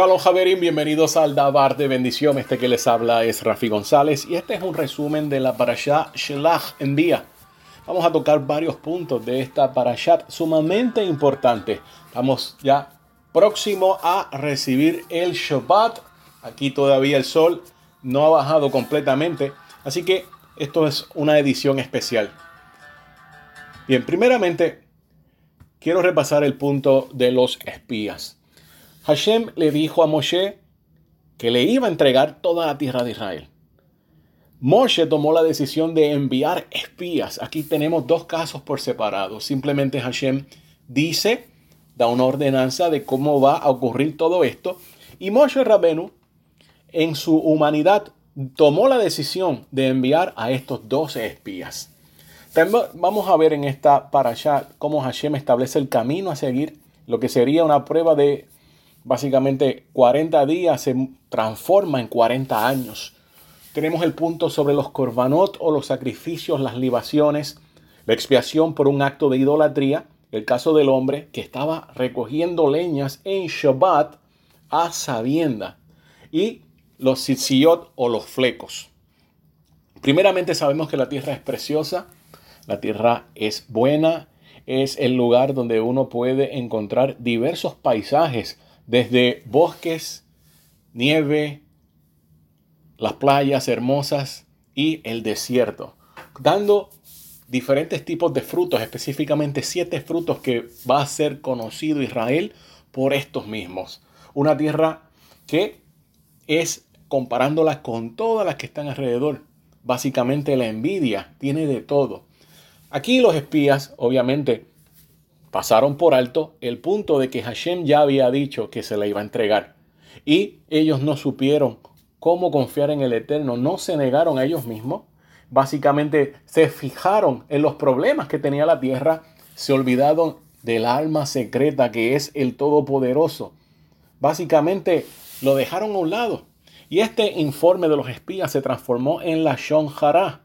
Shalom Javerín, bienvenidos al Dabar de Bendición. Este que les habla es Rafi González y este es un resumen de la parasha Shelach Envía. Vamos a tocar varios puntos de esta parashat sumamente importante. Estamos ya próximo a recibir el Shabbat. Aquí todavía el sol no ha bajado completamente, así que esto es una edición especial. Bien, primeramente quiero repasar el punto de los espías. Hashem le dijo a Moshe que le iba a entregar toda la tierra de Israel. Moshe tomó la decisión de enviar espías. Aquí tenemos dos casos por separado. Simplemente Hashem dice, da una ordenanza de cómo va a ocurrir todo esto. Y Moshe Rabenu, en su humanidad, tomó la decisión de enviar a estos 12 espías. vamos a ver en esta parasha cómo Hashem establece el camino a seguir, lo que sería una prueba de básicamente 40 días se transforma en 40 años. Tenemos el punto sobre los korbanot o los sacrificios, las libaciones, la expiación por un acto de idolatría, el caso del hombre que estaba recogiendo leñas en Shabbat a sabienda y los tzitziyot o los flecos. Primeramente sabemos que la tierra es preciosa, la tierra es buena, es el lugar donde uno puede encontrar diversos paisajes desde bosques, nieve, las playas hermosas y el desierto, dando diferentes tipos de frutos, específicamente siete frutos que va a ser conocido Israel por estos mismos. Una tierra que es, comparándola con todas las que están alrededor, básicamente la envidia tiene de todo. Aquí los espías, obviamente, pasaron por alto el punto de que Hashem ya había dicho que se le iba a entregar. Y ellos no supieron cómo confiar en el Eterno, no se negaron a ellos mismos. Básicamente se fijaron en los problemas que tenía la tierra, se olvidaron del alma secreta que es el Todopoderoso. Básicamente lo dejaron a un lado. Y este informe de los espías se transformó en la Shonjara,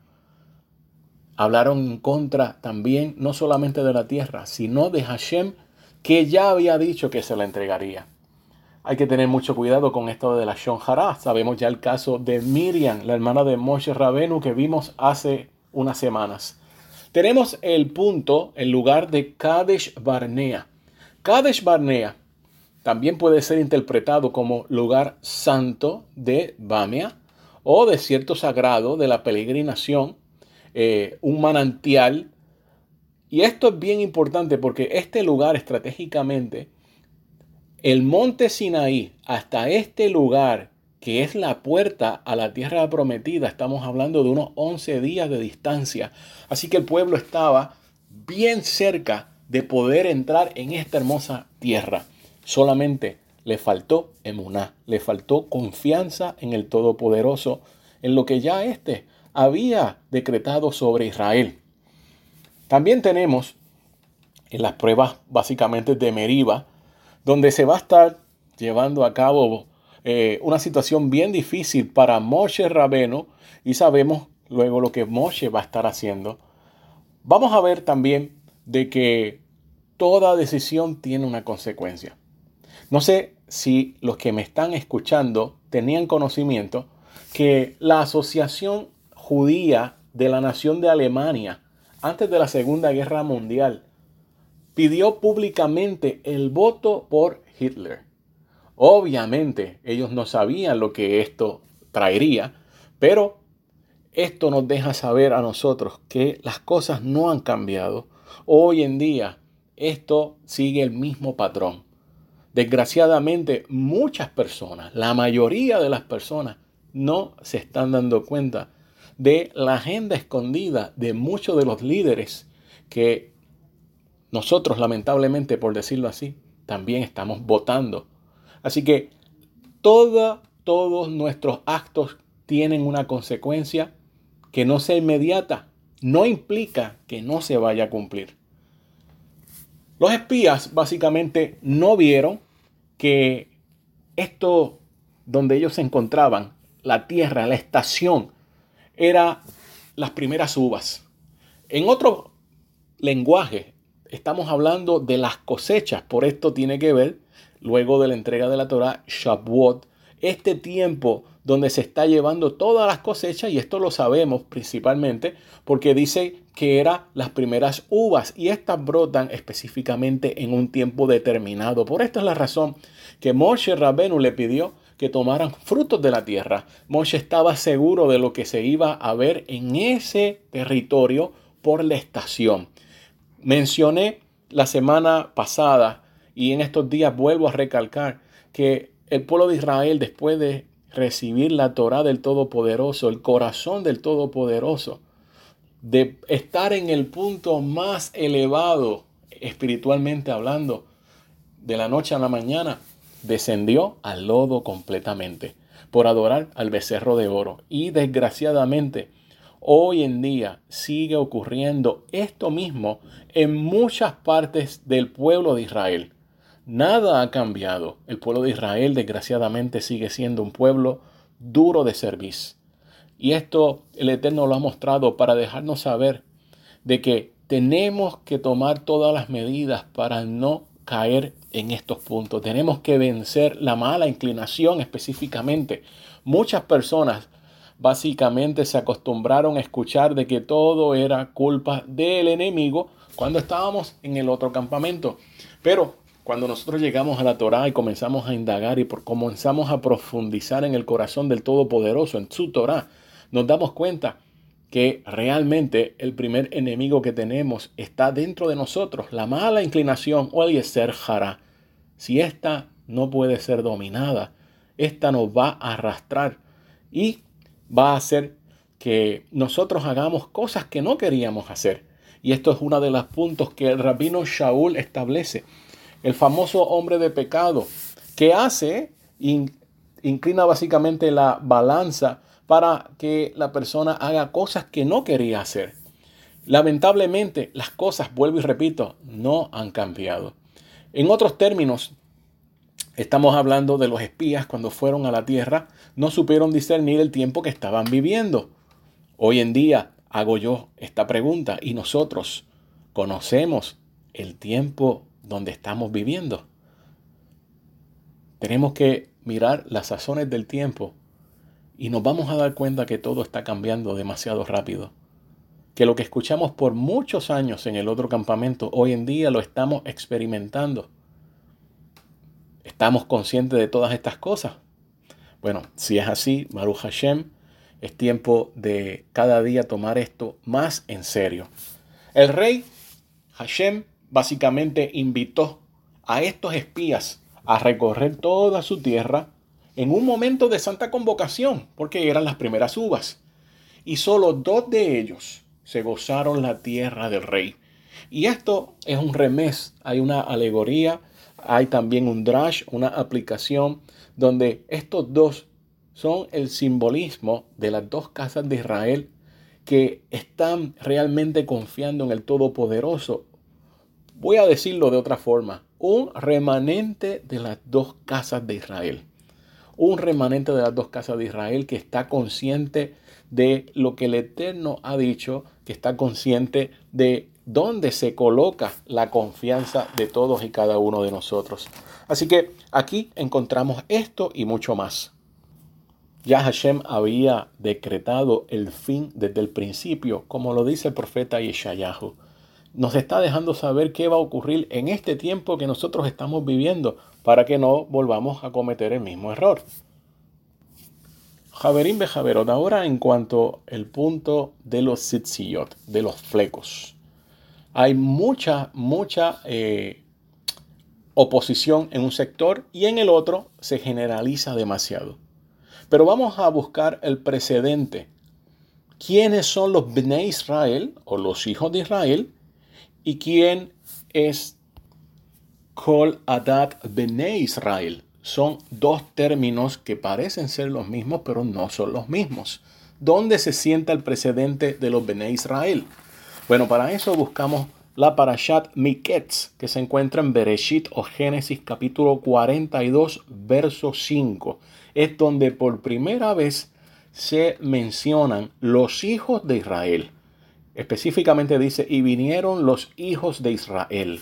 hablaron en contra también no solamente de la tierra, sino de Hashem, que ya había dicho que se la entregaría. Hay que tener mucho cuidado con esto de la Shonjara. Sabemos ya el caso de Miriam, la hermana de Moshe Rabenu, que vimos hace unas semanas. Tenemos el punto, el lugar de Kadesh Barnea. Kadesh Barnea también puede ser interpretado como lugar santo de Bamia o desierto sagrado de la peregrinación eh, un manantial. Y esto es bien importante porque este lugar estratégicamente, el monte Sinaí, hasta este lugar que es la puerta a la tierra prometida, estamos hablando de unos 11 días de distancia. Así que el pueblo estaba bien cerca de poder entrar en esta hermosa tierra. Solamente le faltó emuná, le faltó confianza en el Todopoderoso, en lo que ya este había decretado sobre Israel. También tenemos en las pruebas básicamente de Meriba, donde se va a estar llevando a cabo eh, una situación bien difícil para Moshe Rabeno y sabemos luego lo que Moshe va a estar haciendo. Vamos a ver también de que toda decisión tiene una consecuencia. No sé si los que me están escuchando tenían conocimiento que la Asociación judía de la nación de Alemania antes de la Segunda Guerra Mundial pidió públicamente el voto por Hitler. Obviamente ellos no sabían lo que esto traería, pero esto nos deja saber a nosotros que las cosas no han cambiado. Hoy en día esto sigue el mismo patrón. Desgraciadamente muchas personas, la mayoría de las personas, no se están dando cuenta de la agenda escondida de muchos de los líderes que nosotros, lamentablemente, por decirlo así, también estamos votando. Así que todos nuestros actos tienen una consecuencia que no sea inmediata. No implica que no se vaya a cumplir. Los espías básicamente no vieron que esto donde ellos se encontraban, la tierra, la estación era las primeras uvas. En otro lenguaje, estamos hablando de las cosechas, por esto tiene que ver luego de la entrega de la Torah, Shavuot, este tiempo donde se está llevando todas las cosechas, y esto lo sabemos principalmente porque dice que eran las primeras uvas y estas brotan específicamente en un tiempo determinado. Por esta es la razón que Moshe Rabenu le pidió que tomaran frutos de la tierra. Moshe estaba seguro de lo que se iba a ver en ese territorio por la estación. Mencioné la semana pasada y en estos días vuelvo a recalcar que el pueblo de Israel después de recibir la Torah del Todopoderoso, el corazón del Todopoderoso, de estar en el punto más elevado espiritualmente hablando, de la noche a la mañana, descendió al lodo completamente por adorar al becerro de oro. Y desgraciadamente, hoy en día sigue ocurriendo esto mismo en muchas partes del pueblo de Israel. Nada ha cambiado. El pueblo de Israel desgraciadamente sigue siendo un pueblo duro de servicio. Y esto el Eterno lo ha mostrado para dejarnos saber de que tenemos que tomar todas las medidas para no caer en estos puntos. Tenemos que vencer la mala inclinación específicamente. Muchas personas básicamente se acostumbraron a escuchar de que todo era culpa del enemigo cuando estábamos en el otro campamento. Pero cuando nosotros llegamos a la Torá y comenzamos a indagar y comenzamos a profundizar en el corazón del Todopoderoso, en su Torá, nos damos cuenta que realmente el primer enemigo que tenemos está dentro de nosotros, la mala inclinación o el ser jara. Si esta no puede ser dominada, esta nos va a arrastrar y va a hacer que nosotros hagamos cosas que no queríamos hacer. Y esto es uno de los puntos que el rabino Shaul establece el famoso hombre de pecado, que hace, inclina básicamente la balanza para que la persona haga cosas que no quería hacer. Lamentablemente, las cosas, vuelvo y repito, no han cambiado. En otros términos, estamos hablando de los espías cuando fueron a la tierra, no supieron discernir el tiempo que estaban viviendo. Hoy en día hago yo esta pregunta y nosotros conocemos el tiempo donde estamos viviendo. Tenemos que mirar las sazones del tiempo y nos vamos a dar cuenta que todo está cambiando demasiado rápido. Que lo que escuchamos por muchos años en el otro campamento, hoy en día lo estamos experimentando. ¿Estamos conscientes de todas estas cosas? Bueno, si es así, Maru Hashem, es tiempo de cada día tomar esto más en serio. El rey Hashem básicamente invitó a estos espías a recorrer toda su tierra en un momento de santa convocación, porque eran las primeras uvas. Y solo dos de ellos se gozaron la tierra del rey. Y esto es un remés, hay una alegoría, hay también un drash, una aplicación, donde estos dos son el simbolismo de las dos casas de Israel que están realmente confiando en el Todopoderoso voy a decirlo de otra forma, un remanente de las dos casas de Israel. Un remanente de las dos casas de Israel que está consciente de lo que el Eterno ha dicho, que está consciente de dónde se coloca la confianza de todos y cada uno de nosotros. Así que aquí encontramos esto y mucho más. Ya Hashem había decretado el fin desde el principio, como lo dice el profeta Yeshayahu nos está dejando saber qué va a ocurrir en este tiempo que nosotros estamos viviendo para que no volvamos a cometer el mismo error. Javerín Bejaverot, ahora en cuanto al punto de los sitziyot, de los flecos. Hay mucha, mucha eh, oposición en un sector y en el otro se generaliza demasiado. Pero vamos a buscar el precedente. ¿Quiénes son los Bnei Israel o los hijos de Israel ¿Y quién es Kol Adat Bene Israel? Son dos términos que parecen ser los mismos, pero no son los mismos. ¿Dónde se sienta el precedente de los Bene Israel? Bueno, para eso buscamos la Parashat Miketz, que se encuentra en Bereshit o Génesis capítulo 42, verso 5. Es donde por primera vez se mencionan los hijos de Israel. Específicamente dice, y vinieron los hijos de Israel.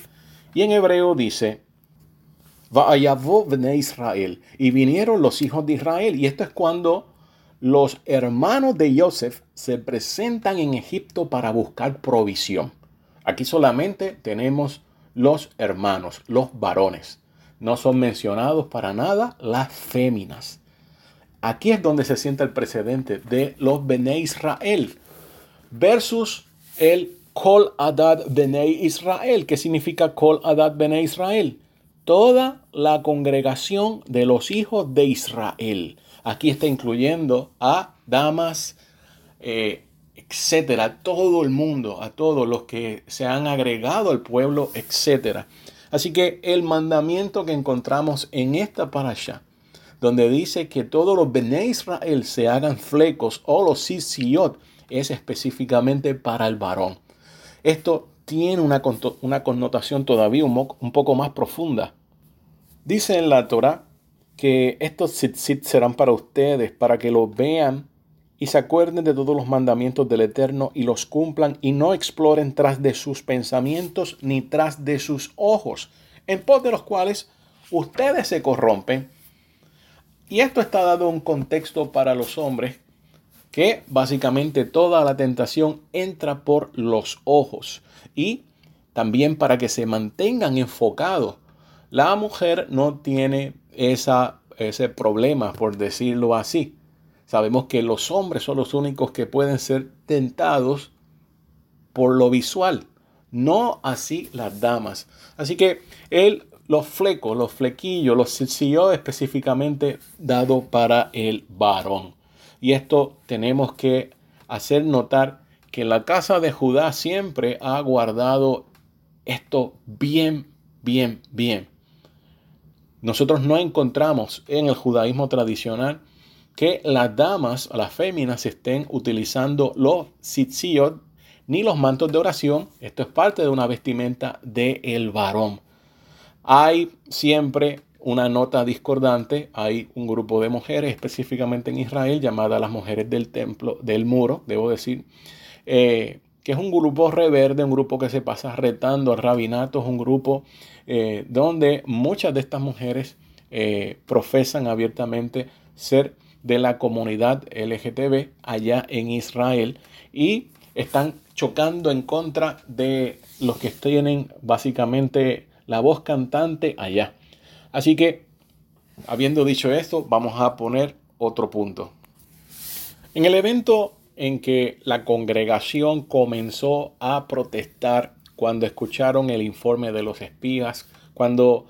Y en hebreo dice, Israel. Y vinieron los hijos de Israel. Y esto es cuando los hermanos de Joseph se presentan en Egipto para buscar provisión. Aquí solamente tenemos los hermanos, los varones. No son mencionados para nada las féminas. Aquí es donde se sienta el precedente de los Bene Israel versus el Kol Adad Bene Israel. ¿Qué significa Kol Adad Bene Israel? Toda la congregación de los hijos de Israel. Aquí está incluyendo a damas, eh, etcétera, todo el mundo, a todos los que se han agregado al pueblo, etcétera. Así que el mandamiento que encontramos en esta parasha, donde dice que todos los Bene Israel se hagan flecos o los sisiot, es específicamente para el varón. Esto tiene una, una connotación todavía un, poco más profunda. Dice en la Torah que estos tzitzit serán para ustedes, para que los vean y se acuerden de todos los mandamientos del Eterno y los cumplan y no exploren tras de sus pensamientos ni tras de sus ojos, en pos de los cuales ustedes se corrompen. Y esto está dado un contexto para los hombres que básicamente toda la tentación entra por los ojos y también para que se mantengan enfocados. La mujer no tiene esa, ese problema, por decirlo así. Sabemos que los hombres son los únicos que pueden ser tentados por lo visual, no así las damas. Así que él, los flecos, los flequillos, los silló específicamente dado para el varón. Y esto tenemos que hacer notar que la casa de Judá siempre ha guardado esto bien, bien, bien. Nosotros no encontramos en el judaísmo tradicional que las damas, las féminas, estén utilizando los sitziot ni los mantos de oración. Esto es parte de una vestimenta del el varón. Hay siempre una nota discordante. Hay un grupo de mujeres, específicamente en Israel, llamadas las mujeres del templo, del muro, debo decir, eh, que es un grupo reverde, un grupo que se pasa retando al rabinato, es un grupo eh, donde muchas de estas mujeres eh, profesan abiertamente ser de la comunidad LGTB allá en Israel y están chocando en contra de los que tienen básicamente la voz cantante allá. Así que, habiendo dicho esto, vamos a poner otro punto. En el evento en que la congregación comenzó a protestar cuando escucharon el informe de los espías, cuando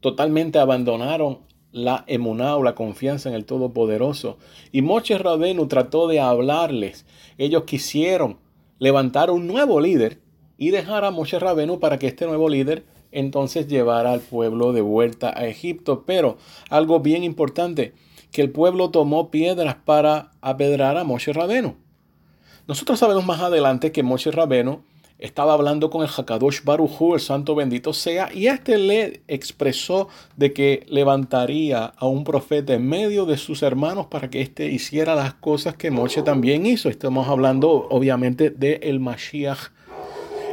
totalmente abandonaron la emuná o la confianza en el Todopoderoso. Y Moche Rabenu trató de hablarles. Ellos quisieron levantar un nuevo líder y dejar a Moche Rabenu para que este nuevo líder entonces llevara al pueblo de vuelta a Egipto. Pero algo bien importante, que el pueblo tomó piedras para apedrar a Moshe Rabenu. Nosotros sabemos más adelante que Moshe Rabenu estaba hablando con el Hakadosh Baruchu, el santo bendito sea, y este le expresó de que levantaría a un profeta en medio de sus hermanos para que éste hiciera las cosas que Moshe también hizo. Estamos hablando obviamente del el Mashiach.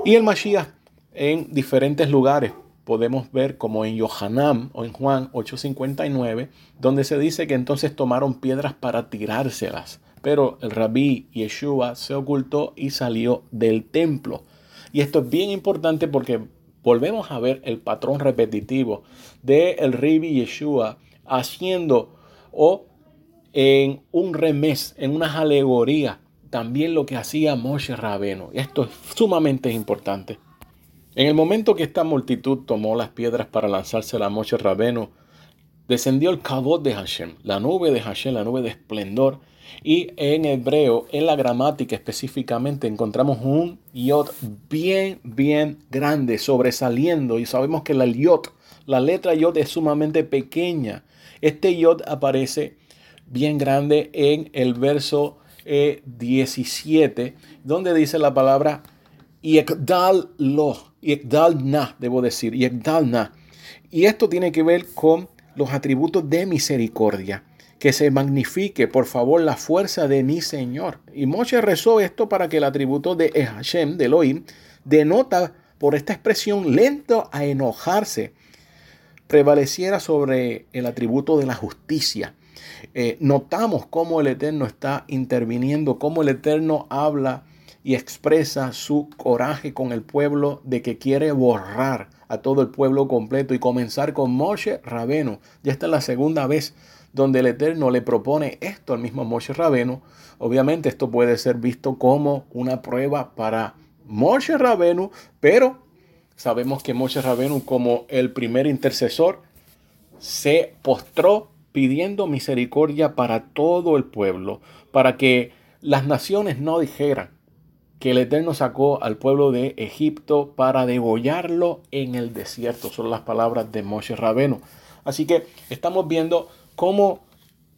Y el Mashiach en diferentes lugares podemos ver como en Yohanan o en Juan 8:59, donde se dice que entonces tomaron piedras para tirárselas. Pero el rabí Yeshua se ocultó y salió del templo. Y esto es bien importante porque volvemos a ver el patrón repetitivo de el rabí Yeshua haciendo o en un remés, en unas alegorías, también lo que hacía Moshe Rabeno. Esto es sumamente importante. En el momento que esta multitud tomó las piedras para lanzarse a la Moshe Rabeno, descendió el cabot de Hashem, la nube de Hashem, la nube de esplendor. Y en hebreo, en la gramática específicamente, encontramos un yod bien, bien grande, sobresaliendo. Y sabemos que la yod, la letra yod es sumamente pequeña. Este yod aparece bien grande en el verso 17, eh, donde dice la palabra Yekdal lo na, debo decir, na. Y esto tiene que ver con los atributos de misericordia. Que se magnifique, por favor, la fuerza de mi Señor. Y Moshe rezó esto para que el atributo de Hashem, de Elohim, denota por esta expresión lento a enojarse. prevaleciera sobre el atributo de la justicia. Eh, notamos cómo el Eterno está interviniendo, cómo el Eterno habla y expresa su coraje con el pueblo de que quiere borrar a todo el pueblo completo y comenzar con Moshe Rabeno. Ya esta es la segunda vez donde el Eterno le propone esto al mismo Moshe Rabeno. Obviamente esto puede ser visto como una prueba para Moshe Rabenu, pero sabemos que Moshe Rabenu como el primer intercesor se postró pidiendo misericordia para todo el pueblo, para que las naciones no dijeran que el Eterno sacó al pueblo de Egipto para degollarlo en el desierto. Son las palabras de Moshe Rabeno. Así que estamos viendo cómo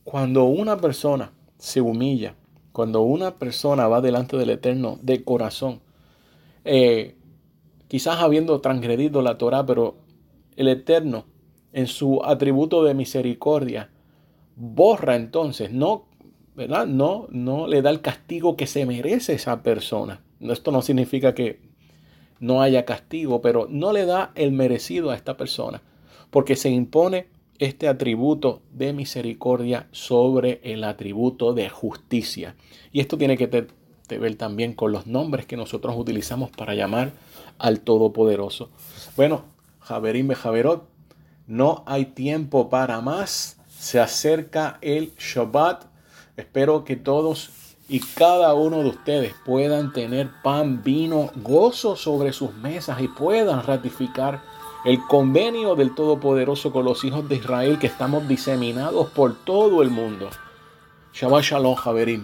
cuando una persona se humilla, cuando una persona va delante del Eterno de corazón, eh, quizás habiendo transgredido la Torah, pero el Eterno, en su atributo de misericordia, borra entonces, no, ¿verdad? No, no le da el castigo que se merece esa persona. Esto no significa que no haya castigo, pero no le da el merecido a esta persona, porque se impone este atributo de misericordia sobre el atributo de justicia. Y esto tiene que ver también con los nombres que nosotros utilizamos para llamar al Todopoderoso. Bueno, Javerim Javerot, no hay tiempo para más. Se acerca el Shabbat. Espero que todos y cada uno de ustedes puedan tener pan, vino, gozo sobre sus mesas y puedan ratificar el convenio del Todopoderoso con los hijos de Israel que estamos diseminados por todo el mundo. Shabbat Shalom, Javerim.